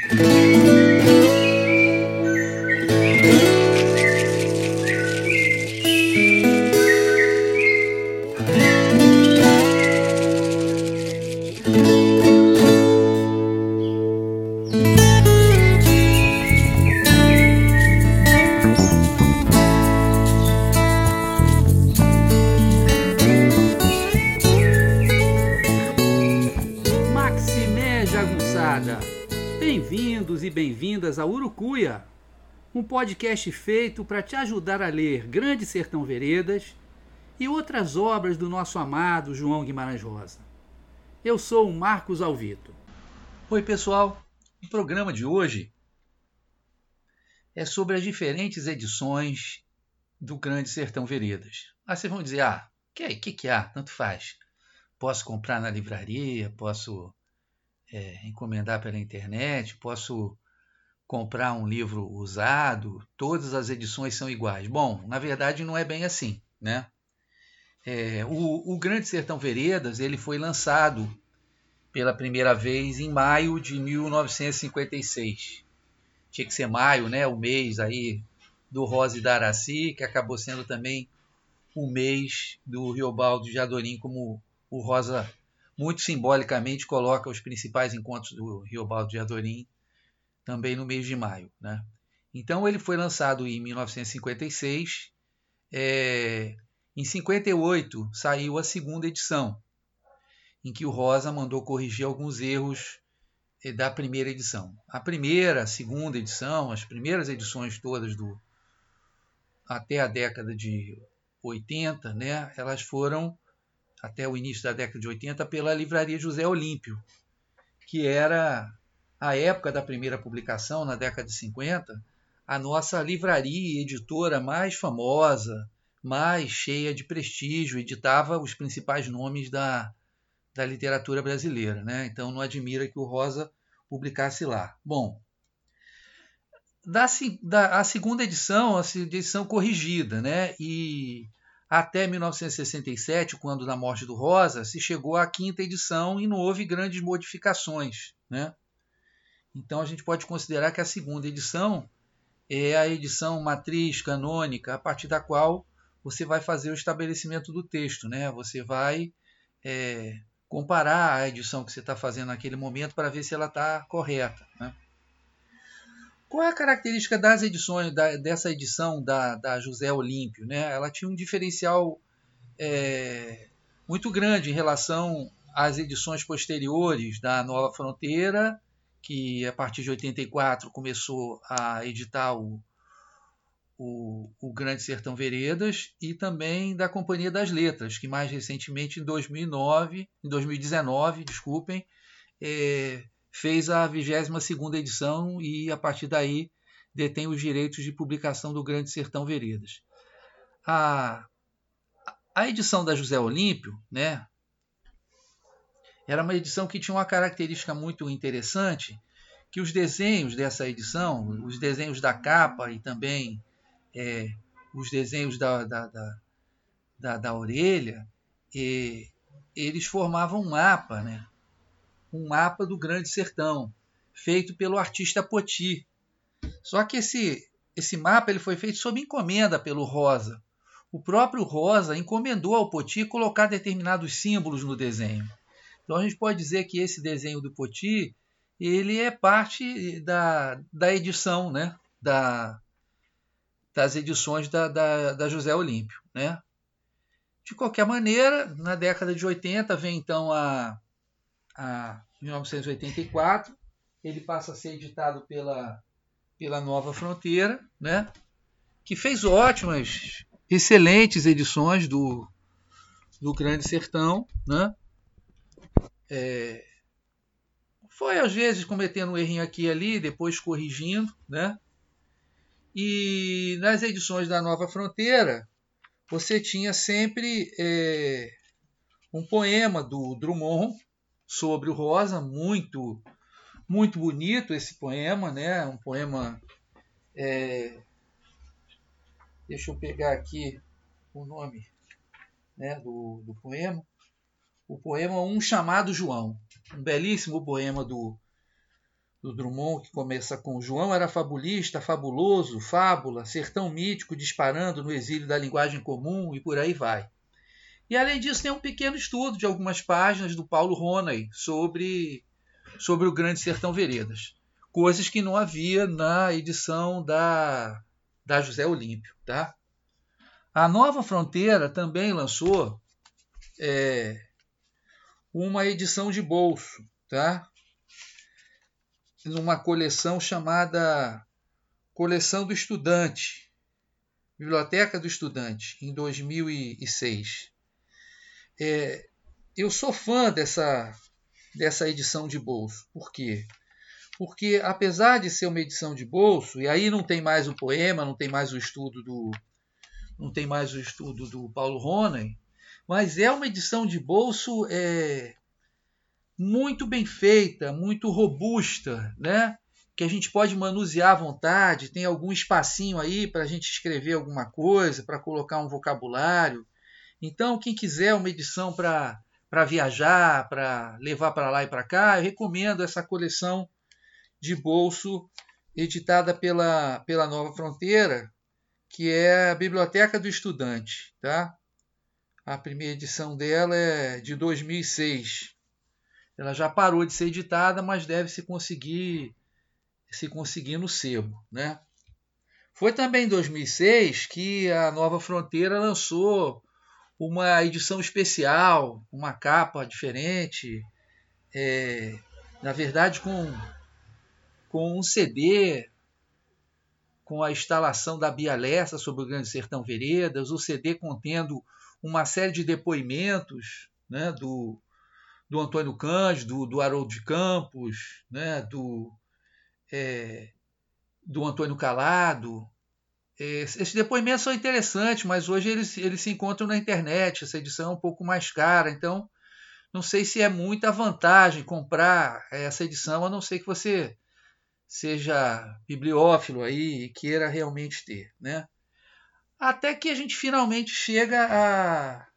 Música Bem-vindos e bem-vindas a Urucuia, um podcast feito para te ajudar a ler Grande Sertão Veredas e outras obras do nosso amado João Guimarães Rosa. Eu sou o Marcos Alvito. Oi, pessoal. O programa de hoje é sobre as diferentes edições do Grande Sertão Veredas. Aí vocês vão dizer, ah, que, que, que há? Tanto faz. Posso comprar na livraria, posso é, encomendar pela internet, posso comprar um livro usado, todas as edições são iguais. Bom, na verdade não é bem assim, né? É, o, o, Grande Sertão Veredas ele foi lançado pela primeira vez em maio de 1956. Tinha que ser maio, né? O mês aí do Rosa e da Araci, que acabou sendo também o mês do Riobaldo de Adorim, como o Rosa muito simbolicamente coloca os principais encontros do Riobaldo de Adorim também no mês de maio. Né? Então ele foi lançado em 1956. É, em 58 saiu a segunda edição, em que o Rosa mandou corrigir alguns erros é, da primeira edição. A primeira, a segunda edição, as primeiras edições todas do até a década de 80, né, elas foram até o início da década de 80 pela Livraria José Olímpio, que era a época da primeira publicação, na década de 50, a nossa livraria editora mais famosa, mais cheia de prestígio, editava os principais nomes da, da literatura brasileira. Né? Então não admira que o Rosa publicasse lá. Bom, da, da, a segunda edição, a edição corrigida, né? e até 1967, quando da morte do Rosa, se chegou à quinta edição e não houve grandes modificações. Né? Então a gente pode considerar que a segunda edição é a edição matriz canônica, a partir da qual você vai fazer o estabelecimento do texto. Né? Você vai é, comparar a edição que você está fazendo naquele momento para ver se ela está correta. Né? Qual é a característica das edições, da, dessa edição da, da José Olímpio? Né? Ela tinha um diferencial é, muito grande em relação às edições posteriores da Nova Fronteira, que a partir de 84 começou a editar o, o, o, Grande Sertão Veredas e também da Companhia das Letras, que mais recentemente em 2009, em 2019, desculpem, é, fez a 22ª edição e a partir daí detém os direitos de publicação do Grande Sertão Veredas. A, a edição da José Olímpio, né, era uma edição que tinha uma característica muito interessante, que os desenhos dessa edição, os desenhos da capa e também é, os desenhos da, da, da, da, da orelha, e, eles formavam um mapa, né? Um mapa do Grande Sertão, feito pelo artista Poti. Só que esse, esse mapa ele foi feito sob encomenda pelo Rosa. O próprio Rosa encomendou ao Poti colocar determinados símbolos no desenho. Então a gente pode dizer que esse desenho do Poti ele é parte da, da edição, né? da, das edições da, da, da José Olímpio. Né? De qualquer maneira, na década de 80 vem então a, a 1984. Ele passa a ser editado pela, pela Nova Fronteira, né? que fez ótimas, excelentes edições do, do Grande Sertão. Né? É, foi às vezes cometendo um errinho aqui e ali, depois corrigindo. Né? E nas edições da Nova Fronteira, você tinha sempre é, um poema do Drummond, sobre o Rosa, muito muito bonito esse poema, né? Um poema. É... Deixa eu pegar aqui o nome né, do, do poema. O poema Um Chamado João. Um belíssimo poema do, do Drummond, que começa com João era fabulista, fabuloso, fábula, sertão mítico disparando no exílio da linguagem comum e por aí vai. E além disso, tem um pequeno estudo de algumas páginas do Paulo Ronay sobre, sobre o Grande Sertão Veredas. Coisas que não havia na edição da, da José Olímpio. Tá? A Nova Fronteira também lançou é, uma edição de bolso, tá? numa coleção chamada Coleção do Estudante, Biblioteca do Estudante, em 2006. É, eu sou fã dessa, dessa edição de bolso. Por quê? Porque, apesar de ser uma edição de bolso, e aí não tem mais o poema, não tem mais o estudo do, não tem mais o estudo do Paulo Ronen, mas é uma edição de bolso é, muito bem feita, muito robusta, né? que a gente pode manusear à vontade, tem algum espacinho aí para a gente escrever alguma coisa, para colocar um vocabulário. Então, quem quiser uma edição para viajar, para levar para lá e para cá, eu recomendo essa coleção de bolso editada pela, pela Nova Fronteira, que é a Biblioteca do Estudante. Tá? A primeira edição dela é de 2006. Ela já parou de ser editada, mas deve se conseguir se conseguir no sebo. Né? Foi também em 2006 que a Nova Fronteira lançou uma edição especial, uma capa diferente, é, na verdade com, com um CD, com a instalação da Bia Lessa sobre o Grande Sertão Veredas, o CD contendo uma série de depoimentos né, do, do Antônio Cândido, do, do Haroldo de Campos, né, do, é, do Antônio Calado, esses depoimentos são interessantes, mas hoje eles, eles se encontram na internet. Essa edição é um pouco mais cara, então não sei se é muita vantagem comprar essa edição, a não ser que você seja bibliófilo aí e queira realmente ter, né? Até que a gente finalmente chega a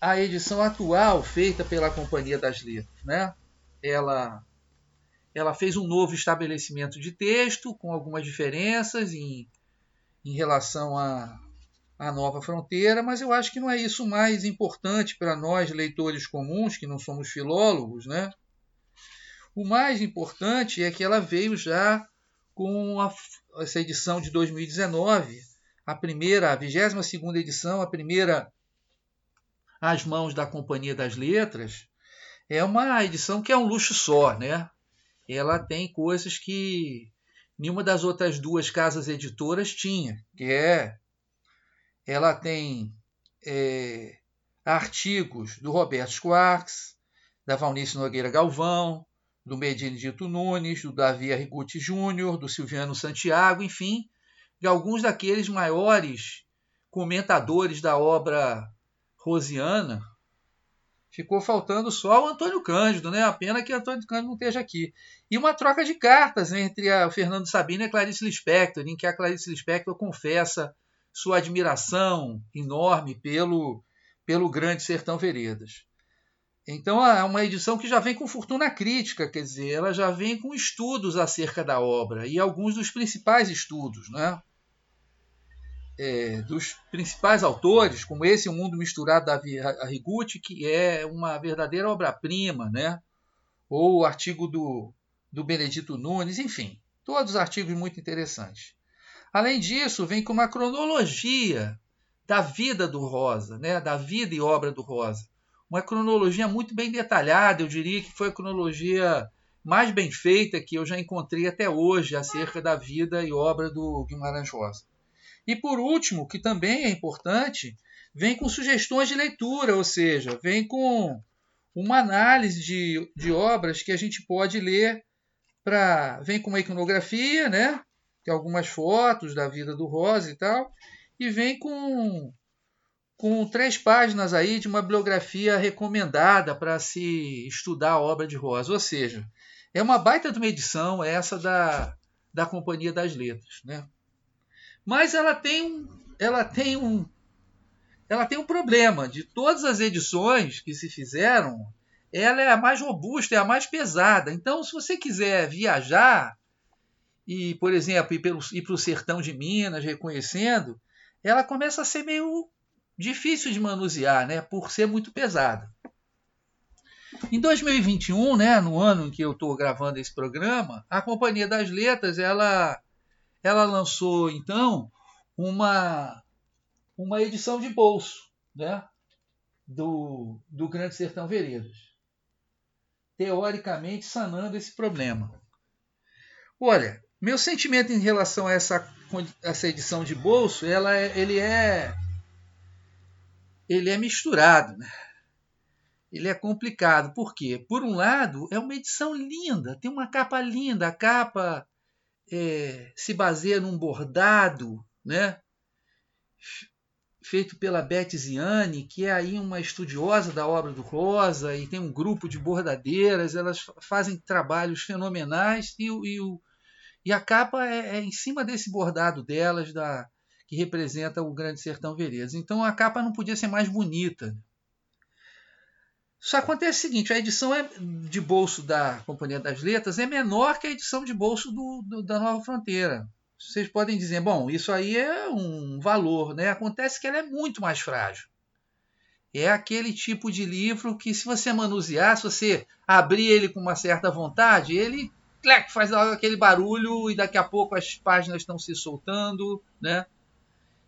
a edição atual feita pela Companhia das Letras, né? Ela ela fez um novo estabelecimento de texto, com algumas diferenças em, em relação à, nova fronteira, mas eu acho que não é isso mais importante para nós, leitores comuns, que não somos filólogos. Né? O mais importante é que ela veio já com a, essa edição de 2019, a primeira, a 22 edição, a primeira às mãos da Companhia das Letras, é uma edição que é um luxo só, né? Ela tem coisas que nenhuma das outras duas casas editoras tinha, que é ela tem é, artigos do Roberto Schwartz, da Valnice Nogueira Galvão, do Medine Dito Nunes, do Davi Arrigucci Júnior, do Silviano Santiago, enfim, de alguns daqueles maiores comentadores da obra rosiana ficou faltando só o Antônio Cândido, né? A pena que o Antônio Cândido não esteja aqui. E uma troca de cartas entre a, o Fernando Sabino e a Clarice Lispector, em que a Clarice Lispector confessa sua admiração enorme pelo, pelo grande Sertão Veredas. Então é uma edição que já vem com fortuna crítica, quer dizer, ela já vem com estudos acerca da obra, e alguns dos principais estudos, né? É, dos principais autores, como esse O Mundo Misturado da Arrigucci, que é uma verdadeira obra-prima, né? ou o artigo do, do Benedito Nunes, enfim, todos artigos muito interessantes. Além disso, vem com uma cronologia da vida do Rosa, né? da vida e obra do Rosa. Uma cronologia muito bem detalhada, eu diria que foi a cronologia mais bem feita que eu já encontrei até hoje acerca da vida e obra do Guimarães Rosa. E por último, que também é importante, vem com sugestões de leitura, ou seja, vem com uma análise de, de obras que a gente pode ler para. Vem com uma iconografia, né? Tem algumas fotos da vida do Rosa e tal, e vem com, com três páginas aí de uma bibliografia recomendada para se estudar a obra de Rosa. Ou seja, é uma baita de uma edição essa da, da Companhia das Letras. Né? Mas ela tem um, ela tem um, ela tem um problema. De todas as edições que se fizeram, ela é a mais robusta, é a mais pesada. Então, se você quiser viajar e, por exemplo, ir, para o sertão de Minas reconhecendo, ela começa a ser meio difícil de manusear, né? Por ser muito pesada. Em 2021, né, no ano em que eu estou gravando esse programa, a Companhia das Letras ela, ela lançou então uma, uma edição de bolso né, do, do Grande Sertão Veredas, teoricamente sanando esse problema. Olha, meu sentimento em relação a essa, essa edição de bolso, ela é, ele é ele é misturado, né? ele é complicado. Por quê? Por um lado, é uma edição linda, tem uma capa linda. A capa é, se baseia num bordado, né? feito pela Beth Ziani, que é aí uma estudiosa da obra do Rosa, e tem um grupo de bordadeiras, elas fazem trabalhos fenomenais, e, e, e a capa é, é, em cima desse bordado delas, da, que representa o Grande Sertão Veredas. Então a capa não podia ser mais bonita. Só acontece o seguinte: a edição é de bolso da Companhia das Letras é menor que a edição de bolso do, do, da Nova Fronteira. Vocês podem dizer, bom, isso aí é um valor, né? Acontece que ela é muito mais frágil. É aquele tipo de livro que, se você manusear, se você abrir ele com uma certa vontade, ele clac, faz aquele barulho e daqui a pouco as páginas estão se soltando, né?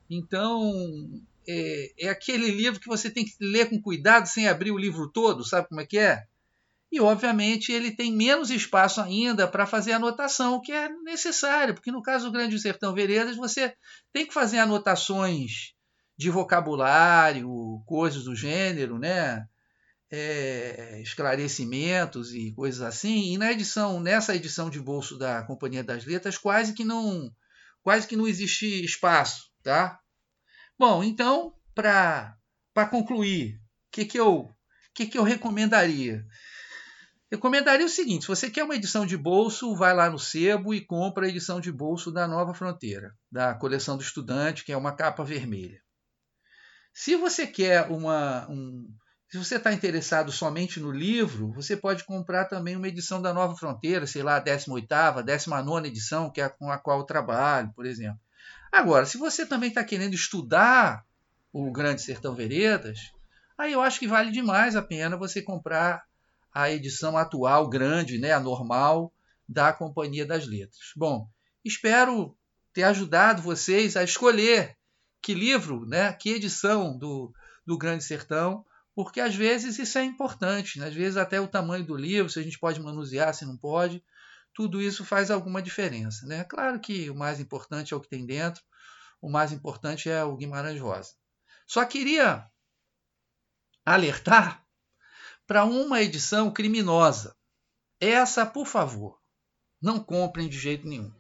Então, é, é, aquele livro que você tem que ler com cuidado sem abrir o livro todo, sabe como é que é? E, obviamente, ele tem menos espaço ainda para fazer anotação, que é necessário, porque no caso do Grande Sertão Veredas, você tem que fazer anotações de vocabulário, coisas do gênero, né? É, esclarecimentos e coisas assim. E na edição, nessa edição de bolso da Companhia das Letras, quase que não, quase que não existe espaço, tá? Bom, então, para concluir, o que, que, eu, que, que eu recomendaria? Recomendaria o seguinte: se você quer uma edição de bolso, vai lá no sebo e compra a edição de bolso da Nova Fronteira, da coleção do estudante, que é uma capa vermelha. Se você quer uma. Um, se você está interessado somente no livro, você pode comprar também uma edição da Nova Fronteira, sei lá, a 18, 19 edição, que é com a qual eu trabalho, por exemplo. Agora, se você também está querendo estudar o Grande Sertão Veredas, aí eu acho que vale demais a pena você comprar a edição atual, grande, né, a normal, da Companhia das Letras. Bom, espero ter ajudado vocês a escolher que livro, né, que edição do, do Grande Sertão, porque às vezes isso é importante, né? às vezes até o tamanho do livro, se a gente pode manusear, se não pode tudo isso faz alguma diferença. Né? Claro que o mais importante é o que tem dentro, o mais importante é o Guimarães Rosa. Só queria alertar para uma edição criminosa. Essa, por favor, não comprem de jeito nenhum.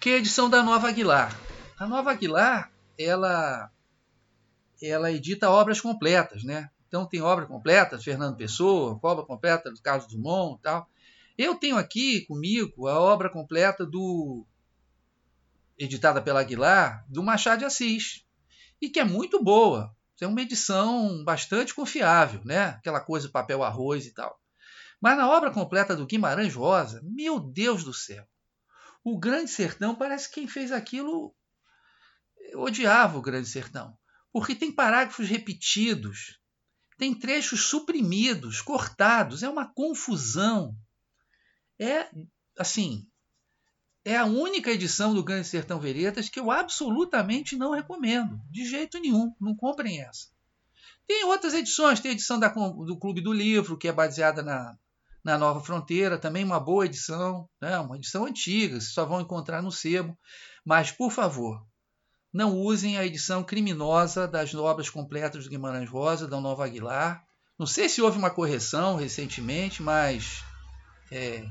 Que é a edição da Nova Aguilar. A Nova Aguilar, ela ela edita obras completas, né? Então tem obra completa de Fernando Pessoa, obra completa do Carlos Dumont e tal. Eu tenho aqui comigo a obra completa do editada pela Aguilar, do Machado de Assis, e que é muito boa. É uma edição bastante confiável, né? Aquela coisa papel arroz e tal. Mas na obra completa do Guimarães Rosa, meu Deus do céu, o Grande Sertão parece que quem fez aquilo odiava o Grande Sertão, porque tem parágrafos repetidos, tem trechos suprimidos, cortados, é uma confusão é assim, é a única edição do Grande Sertão Veredas que eu absolutamente não recomendo, de jeito nenhum, não comprem essa. Tem outras edições, tem a edição da, do Clube do Livro, que é baseada na, na Nova Fronteira, também uma boa edição, né? uma edição antiga, vocês só vão encontrar no sebo. Mas, por favor, não usem a edição criminosa das obras completas do Guimarães Rosa, da Nova Aguilar. Não sei se houve uma correção recentemente, mas é,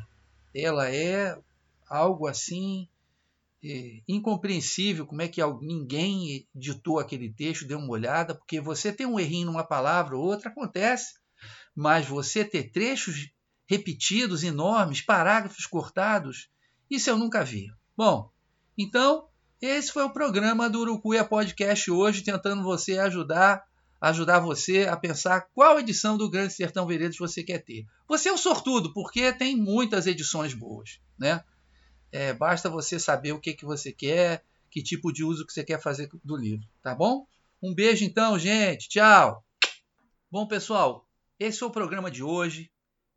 ela é algo assim é, incompreensível. Como é que ninguém ditou aquele texto, deu uma olhada, porque você tem um errinho numa palavra ou outra, acontece, mas você ter trechos repetidos, enormes, parágrafos cortados, isso eu nunca vi. Bom, então esse foi o programa do Urucuia Podcast hoje, tentando você ajudar ajudar você a pensar qual edição do Grande Sertão Veredas você quer ter. Você é um sortudo, porque tem muitas edições boas, né? É, basta você saber o que, que você quer, que tipo de uso que você quer fazer do livro, tá bom? Um beijo então, gente. Tchau. Bom, pessoal, esse é o programa de hoje.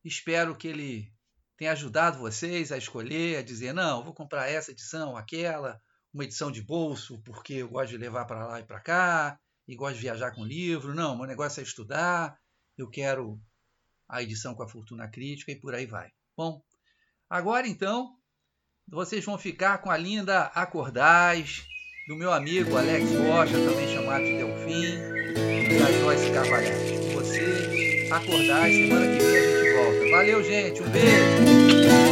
Espero que ele tenha ajudado vocês a escolher, a dizer, não, vou comprar essa edição, aquela, uma edição de bolso, porque eu gosto de levar para lá e para cá, e gosto de viajar com livro. Não, meu negócio é estudar, eu quero a edição com a Fortuna Crítica e por aí vai. Bom, agora então, vocês vão ficar com a linda Acordais, do meu amigo Alex Rocha, também chamado de Delfim, e da Joyce Carvalhais. Você Acordais, semana que vem a gente volta. Valeu, gente, um beijo!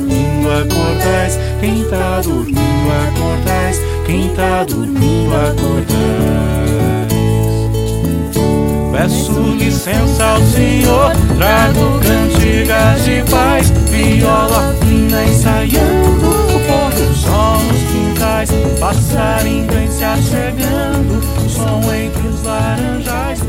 Dormindo acordais, quem tá dormindo acordais, quem tá dormindo acordais. Peço licença ao Senhor, trago cantigas de paz, viola fina ensaiando, o pôr do sol nos quintais, passarinho vem se achegando, som entre os laranjais.